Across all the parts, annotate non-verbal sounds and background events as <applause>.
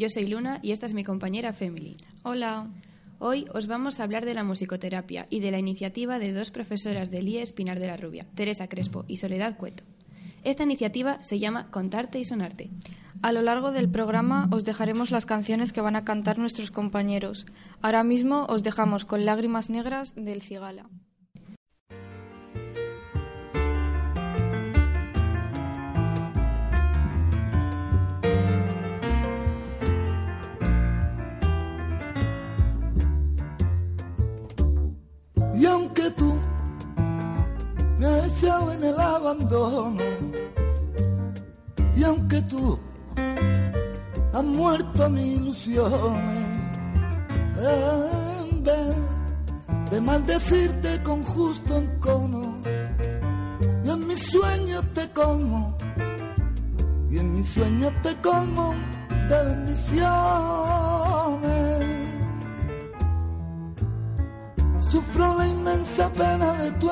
Yo soy Luna y esta es mi compañera Femily. Hola. Hoy os vamos a hablar de la musicoterapia y de la iniciativa de dos profesoras del IE Espinar de la Rubia, Teresa Crespo y Soledad Cueto. Esta iniciativa se llama Contarte y Sonarte. A lo largo del programa os dejaremos las canciones que van a cantar nuestros compañeros. Ahora mismo os dejamos con Lágrimas Negras del Cigala. Aunque tú me has echado en el abandono, y aunque tú has muerto mis ilusiones, en vez de maldecirte con justo encono, y en mis sueños te como, y en mis sueños te como de bendiciones.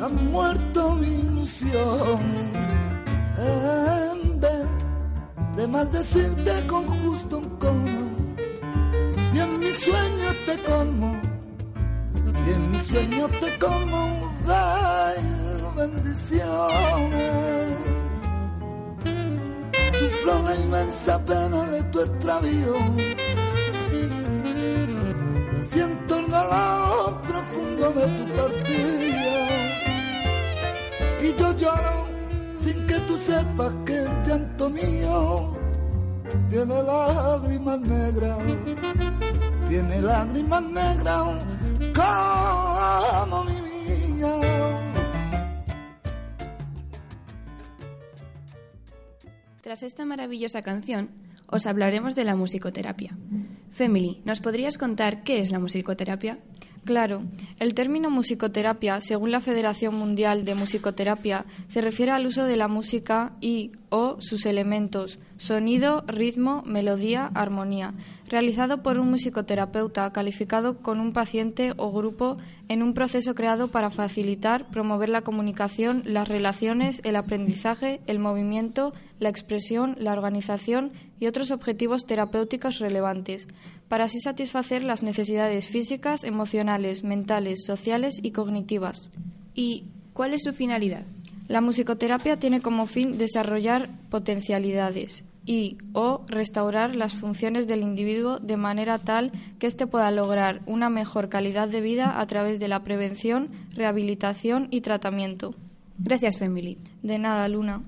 Has muerto ilusiones, en vez de maldecirte con justo un cono, y en mis sueños te como, y en mis sueños te como, dai bendiciones sufro la inmensa pena de tu extravío. Siento el dolor profundo de tu partida. Y yo lloro sin que tú sepas que el llanto mío tiene lágrimas negras. Tiene lágrimas negras como mi vida. Tras esta maravillosa canción, os hablaremos de la musicoterapia. Femily, ¿nos podrías contar qué es la musicoterapia? Claro, el término musicoterapia, según la Federación Mundial de Musicoterapia, se refiere al uso de la música y o sus elementos, sonido, ritmo, melodía, armonía, realizado por un musicoterapeuta calificado con un paciente o grupo en un proceso creado para facilitar, promover la comunicación, las relaciones, el aprendizaje, el movimiento, la expresión, la organización y otros objetivos terapéuticos relevantes, para así satisfacer las necesidades físicas, emocionales, mentales, sociales y cognitivas. ¿Y cuál es su finalidad? La musicoterapia tiene como fin desarrollar potencialidades y o restaurar las funciones del individuo de manera tal que éste pueda lograr una mejor calidad de vida a través de la prevención, rehabilitación y tratamiento. Gracias, Femily. De nada, Luna.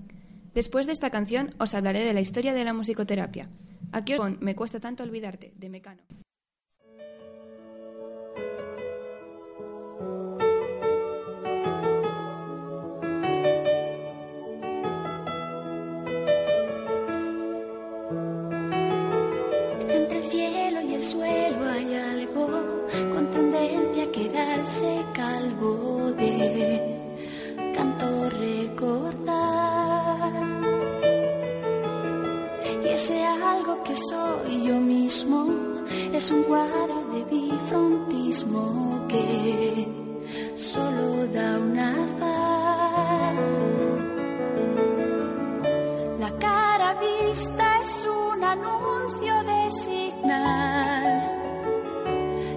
Después de esta canción os hablaré de la historia de la musicoterapia. Aquí os con Me cuesta tanto olvidarte, de Mecano. Quedarse calvo de tanto recordar. Y ese algo que soy yo mismo es un cuadro de bifrontismo que solo da una faz. La cara vista es un anuncio de signal.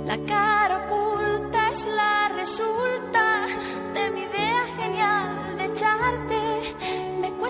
La cara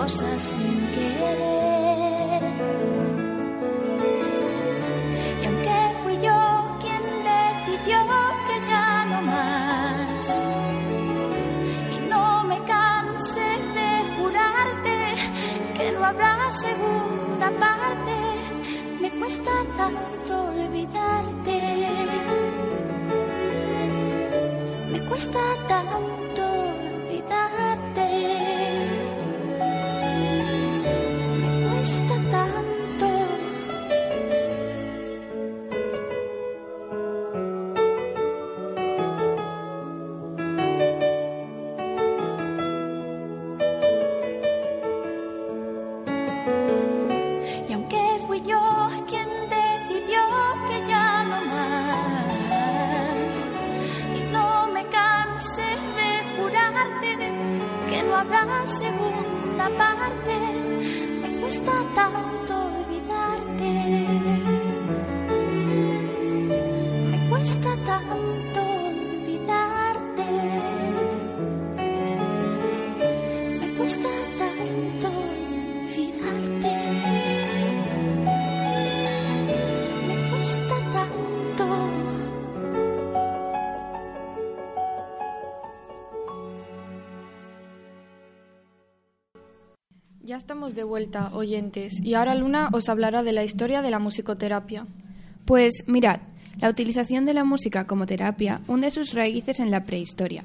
cosas sin querer. Y aunque fui yo quien decidió que ya no más, y no me canse de jurarte que no habrá segunda parte, me cuesta tanto olvidarte. Me cuesta tanto habrá segunda parte, me cuesta tanto de vuelta, oyentes, y ahora Luna os hablará de la historia de la musicoterapia. Pues mirad, la utilización de la música como terapia hunde sus raíces en la prehistoria,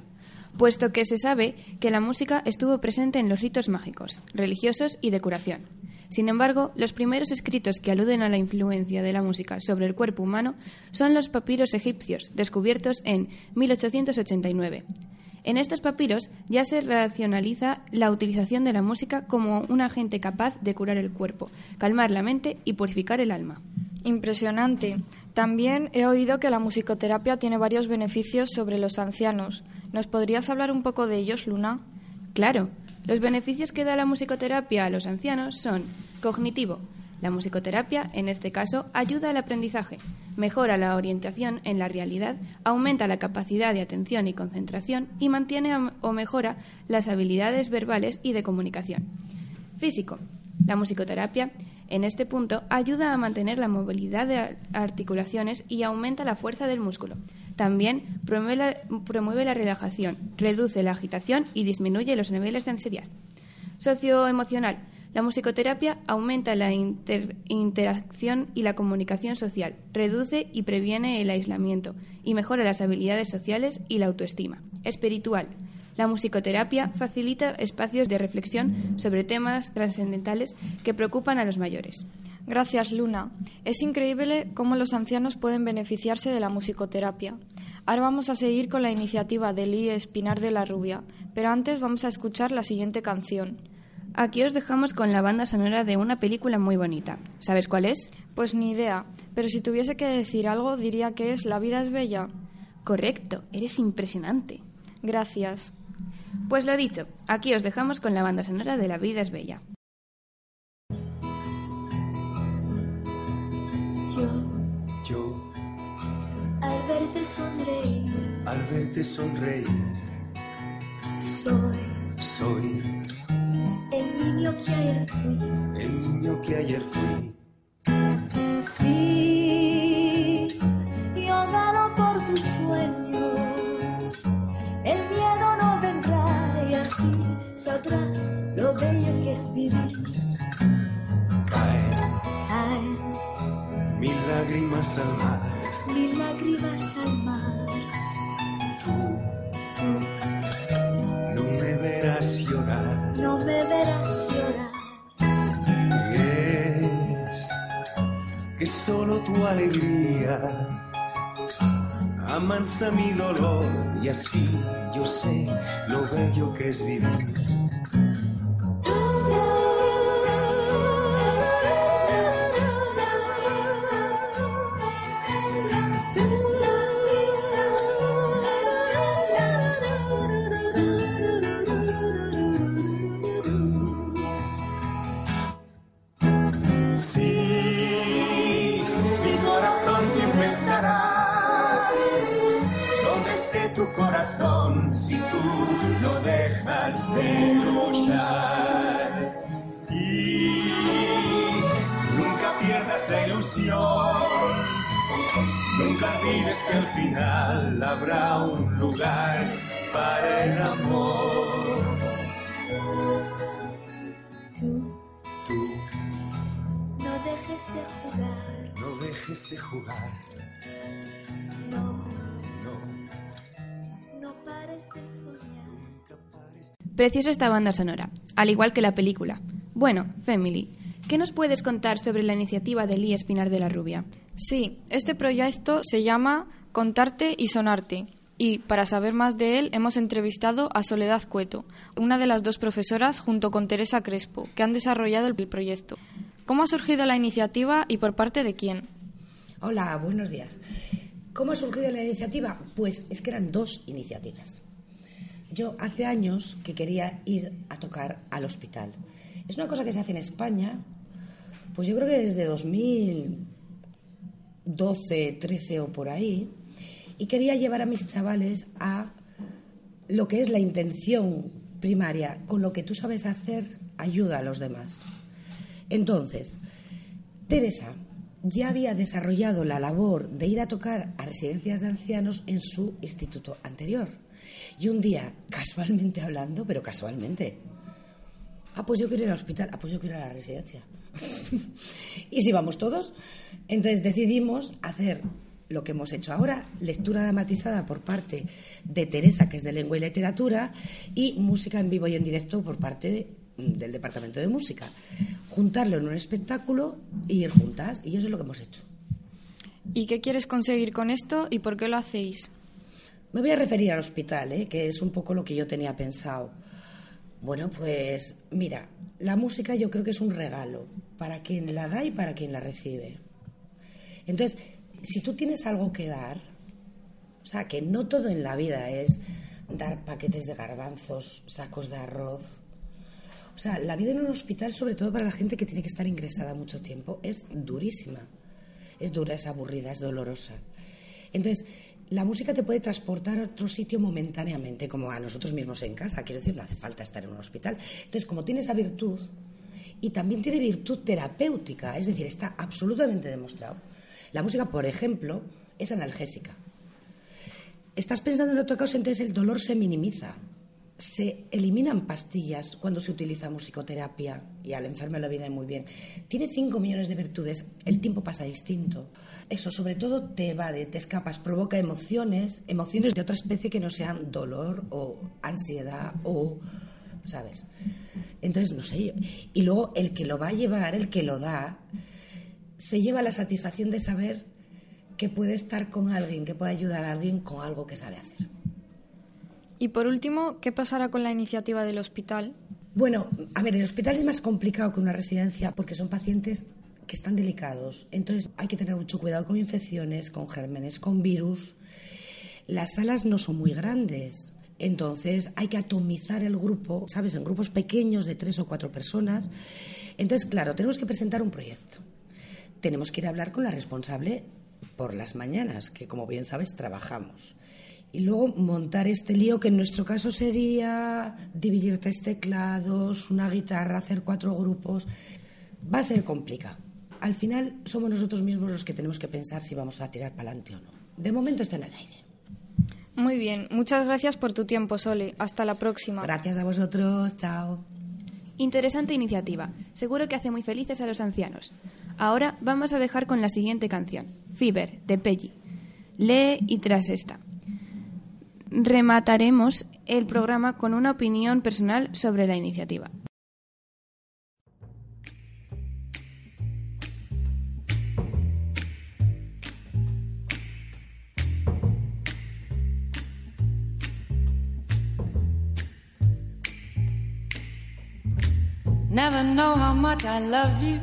puesto que se sabe que la música estuvo presente en los ritos mágicos, religiosos y de curación. Sin embargo, los primeros escritos que aluden a la influencia de la música sobre el cuerpo humano son los papiros egipcios, descubiertos en 1889. En estos papiros ya se racionaliza la utilización de la música como un agente capaz de curar el cuerpo, calmar la mente y purificar el alma. Impresionante. También he oído que la musicoterapia tiene varios beneficios sobre los ancianos. ¿Nos podrías hablar un poco de ellos, Luna? Claro, los beneficios que da la musicoterapia a los ancianos son cognitivo. La musicoterapia, en este caso, ayuda al aprendizaje, mejora la orientación en la realidad, aumenta la capacidad de atención y concentración y mantiene o mejora las habilidades verbales y de comunicación. Físico. La musicoterapia, en este punto, ayuda a mantener la movilidad de ar- articulaciones y aumenta la fuerza del músculo. También promueve la, promueve la relajación, reduce la agitación y disminuye los niveles de ansiedad. Socioemocional. La musicoterapia aumenta la inter- interacción y la comunicación social, reduce y previene el aislamiento y mejora las habilidades sociales y la autoestima. Espiritual. La musicoterapia facilita espacios de reflexión sobre temas trascendentales que preocupan a los mayores. Gracias, Luna. Es increíble cómo los ancianos pueden beneficiarse de la musicoterapia. Ahora vamos a seguir con la iniciativa de Lee Espinar de la Rubia, pero antes vamos a escuchar la siguiente canción. Aquí os dejamos con la banda sonora de una película muy bonita. ¿Sabes cuál es? Pues ni idea, pero si tuviese que decir algo diría que es La vida es bella. Correcto, eres impresionante. Gracias. Pues lo dicho, aquí os dejamos con la banda sonora de La vida es bella. Yo, Yo, al verte sonreír, al verte sonreír, soy soy el niño que ayer fui. el niño que ayer fui. Sí, velo por tus sueños. El miedo no vendrá y así sabrás lo bello que es vivir. Caen Ay, mil lágrimas al mar. mil lágrimas al mar. Amansa mi dolor y así yo sé lo bello que es vivir. Si tú no dejas de luchar. Y nunca pierdas la ilusión, nunca olvides que al final habrá un lugar para el amor. Tú Tú no dejes de jugar. no dejes de jugar, Preciosa esta banda sonora, al igual que la película. Bueno, Family, ¿qué nos puedes contar sobre la iniciativa de Lee Espinar de la Rubia? Sí, este proyecto se llama Contarte y Sonarte. Y para saber más de él hemos entrevistado a Soledad Cueto, una de las dos profesoras junto con Teresa Crespo, que han desarrollado el proyecto. ¿Cómo ha surgido la iniciativa y por parte de quién? Hola, buenos días. ¿Cómo ha surgido la iniciativa? Pues es que eran dos iniciativas. Yo hace años que quería ir a tocar al hospital. Es una cosa que se hace en España, pues yo creo que desde 2012, 13 o por ahí, y quería llevar a mis chavales a lo que es la intención primaria, con lo que tú sabes hacer, ayuda a los demás. Entonces, Teresa ya había desarrollado la labor de ir a tocar a residencias de ancianos en su instituto anterior. Y un día, casualmente hablando, pero casualmente, ah, pues yo quiero ir al hospital, ah, pues yo quiero ir a la residencia. <laughs> y si vamos todos, entonces decidimos hacer lo que hemos hecho ahora, lectura dramatizada por parte de Teresa, que es de lengua y literatura, y música en vivo y en directo por parte del departamento de música. Juntarlo en un espectáculo y ir juntas, y eso es lo que hemos hecho. ¿Y qué quieres conseguir con esto y por qué lo hacéis? Me voy a referir al hospital, ¿eh? que es un poco lo que yo tenía pensado. Bueno, pues mira, la música yo creo que es un regalo para quien la da y para quien la recibe. Entonces, si tú tienes algo que dar, o sea, que no todo en la vida es dar paquetes de garbanzos, sacos de arroz. O sea, la vida en un hospital, sobre todo para la gente que tiene que estar ingresada mucho tiempo, es durísima. Es dura, es aburrida, es dolorosa. Entonces, la música te puede transportar a otro sitio momentáneamente, como a nosotros mismos en casa. Quiero decir, no hace falta estar en un hospital. Entonces, como tiene esa virtud, y también tiene virtud terapéutica, es decir, está absolutamente demostrado. La música, por ejemplo, es analgésica. Estás pensando en otra cosa, entonces el dolor se minimiza. Se eliminan pastillas cuando se utiliza musicoterapia y al enfermo le viene muy bien. Tiene 5 millones de virtudes, el tiempo pasa distinto. Eso sobre todo te evade, te escapas, provoca emociones, emociones de otra especie que no sean dolor o ansiedad o, ¿sabes? Entonces, no sé, y luego el que lo va a llevar, el que lo da, se lleva la satisfacción de saber que puede estar con alguien, que puede ayudar a alguien con algo que sabe hacer. Y por último, ¿qué pasará con la iniciativa del hospital? Bueno, a ver, el hospital es más complicado que una residencia porque son pacientes que están delicados. Entonces hay que tener mucho cuidado con infecciones, con gérmenes, con virus. Las salas no son muy grandes. Entonces hay que atomizar el grupo, ¿sabes? En grupos pequeños de tres o cuatro personas. Entonces, claro, tenemos que presentar un proyecto. Tenemos que ir a hablar con la responsable por las mañanas, que como bien sabes trabajamos. Y luego montar este lío que en nuestro caso sería dividir tres teclados, una guitarra, hacer cuatro grupos. Va a ser complicado. Al final somos nosotros mismos los que tenemos que pensar si vamos a tirar para adelante o no. De momento está en el aire. Muy bien, muchas gracias por tu tiempo, Sole. Hasta la próxima. Gracias a vosotros, chao. Interesante iniciativa. Seguro que hace muy felices a los ancianos. Ahora vamos a dejar con la siguiente canción, Fever, de Peggy. Lee y tras esta. Remataremos el programa con una opinión personal sobre la iniciativa. Never know how much I love you.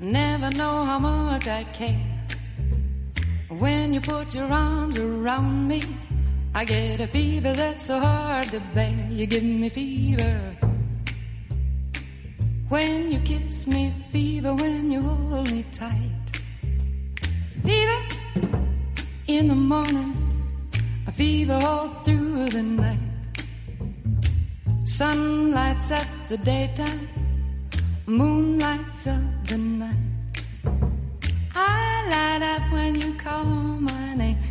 Never know how much I care. When you put your arms around me, I get a fever that's so hard to bear. You give me fever. When you kiss me, fever when you hold me tight. Fever in the morning, a fever all through the night. Sun lights up the daytime, moon lights up the night. I light up when you call my name,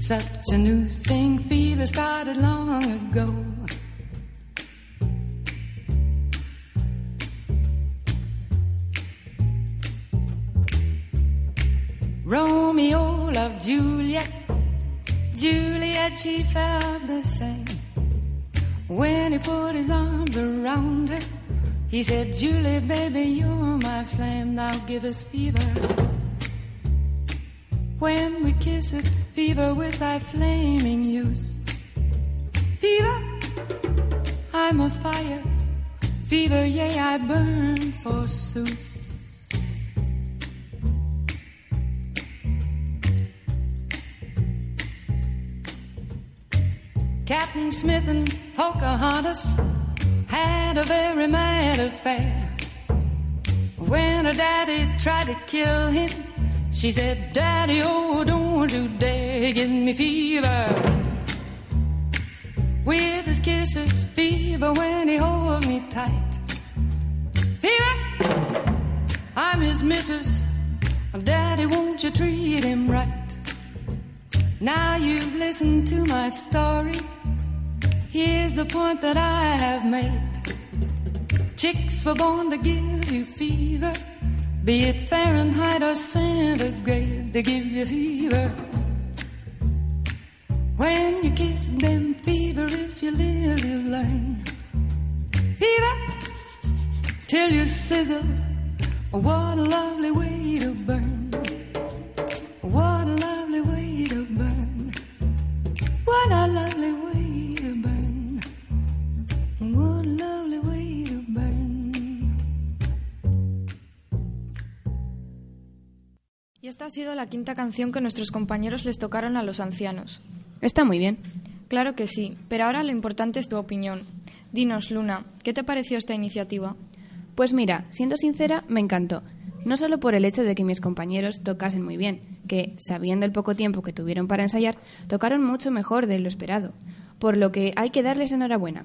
such a new thing, fever started long ago. Romeo loved Juliet, Juliet, she felt the same. When he put his arms around her, he said, Julie, baby, you're my flame, thou givest fever. When we kiss it, fever with thy flaming youth. Fever, I'm a fire. Fever, yea, I burn forsooth. Captain Smith and Pocahontas had a very mad affair. When her daddy tried to kill him, she said, Daddy, oh, don't you dare give me fever. With his kisses, fever when he holds me tight. Fever, I'm his missus. Daddy, won't you treat him right? Now you've listened to my story. Here's the point that I have made. Chicks were born to give you fever, be it Fahrenheit or centigrade, they give you fever. When you kiss them, fever, if you live, you learn. Fever, till you sizzle. What a lovely way to burn. Ha sido la quinta canción que nuestros compañeros les tocaron a los ancianos. Está muy bien. Claro que sí, pero ahora lo importante es tu opinión. Dinos, Luna, ¿qué te pareció esta iniciativa? Pues mira, siendo sincera, me encantó. No solo por el hecho de que mis compañeros tocasen muy bien, que, sabiendo el poco tiempo que tuvieron para ensayar, tocaron mucho mejor de lo esperado, por lo que hay que darles enhorabuena.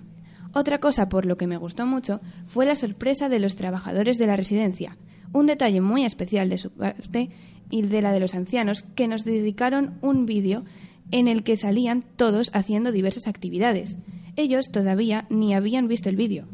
Otra cosa por lo que me gustó mucho fue la sorpresa de los trabajadores de la residencia, un detalle muy especial de su parte y de la de los ancianos que nos dedicaron un vídeo en el que salían todos haciendo diversas actividades. Ellos todavía ni habían visto el vídeo.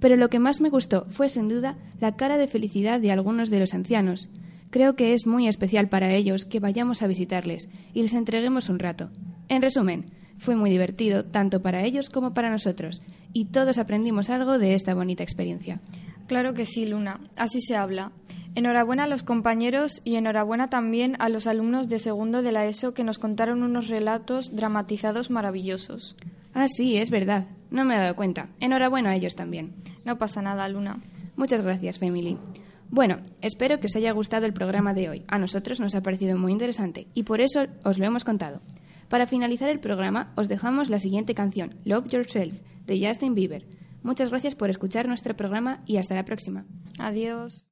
Pero lo que más me gustó fue sin duda la cara de felicidad de algunos de los ancianos. Creo que es muy especial para ellos que vayamos a visitarles y les entreguemos un rato. En resumen, fue muy divertido tanto para ellos como para nosotros, y todos aprendimos algo de esta bonita experiencia. Claro que sí, Luna. Así se habla. Enhorabuena a los compañeros y enhorabuena también a los alumnos de segundo de la ESO que nos contaron unos relatos dramatizados maravillosos. Ah, sí, es verdad. No me he dado cuenta. Enhorabuena a ellos también. No pasa nada, Luna. Muchas gracias, Family. Bueno, espero que os haya gustado el programa de hoy. A nosotros nos ha parecido muy interesante y por eso os lo hemos contado. Para finalizar el programa, os dejamos la siguiente canción, Love Yourself, de Justin Bieber. Muchas gracias por escuchar nuestro programa y hasta la próxima. Adiós.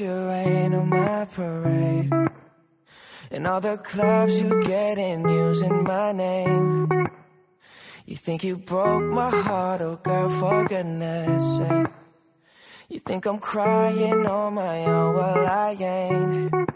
You rain on my parade And all the clubs you get in using my name You think you broke my heart, oh girl, for goodness sake You think I'm crying on my own, well I ain't